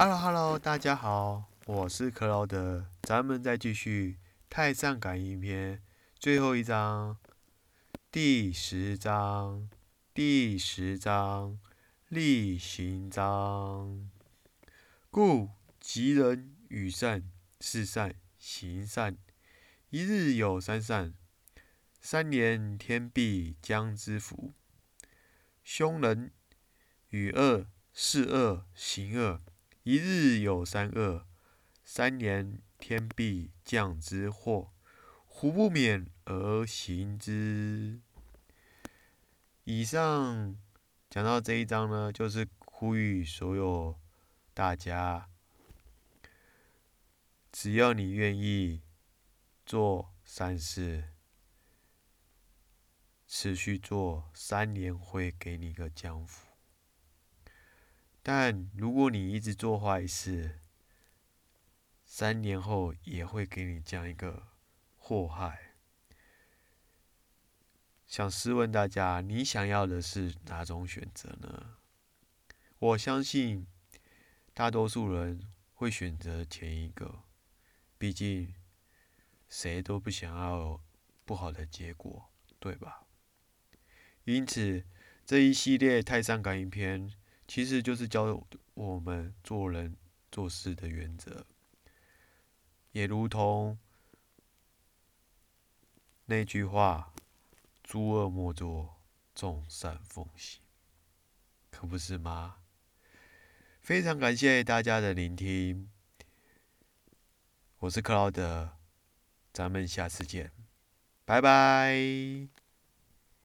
Hello，Hello，大家好，我是克劳德，咱们再继续《太上感应篇》最后一章，第十章，第十章，例行章。故吉人与善，事善，行善，一日有三善，三年天必将之福。凶人与恶，事恶，行恶，一日有三恶，三年天必降之祸。胡不免而行之？以上讲到这一章呢，就是呼吁所有大家，只要你愿意做善事。持续做三年会给你个降福，但如果你一直做坏事，三年后也会给你这样一个祸害。想试问大家，你想要的是哪种选择呢？我相信大多数人会选择前一个，毕竟谁都不想要不好的结果，对吧？因此，这一系列泰山感应篇，其实就是教我们做人做事的原则，也如同那句话：“诸恶莫作，众善奉行”，可不是吗？非常感谢大家的聆听，我是克劳德，咱们下次见，拜拜。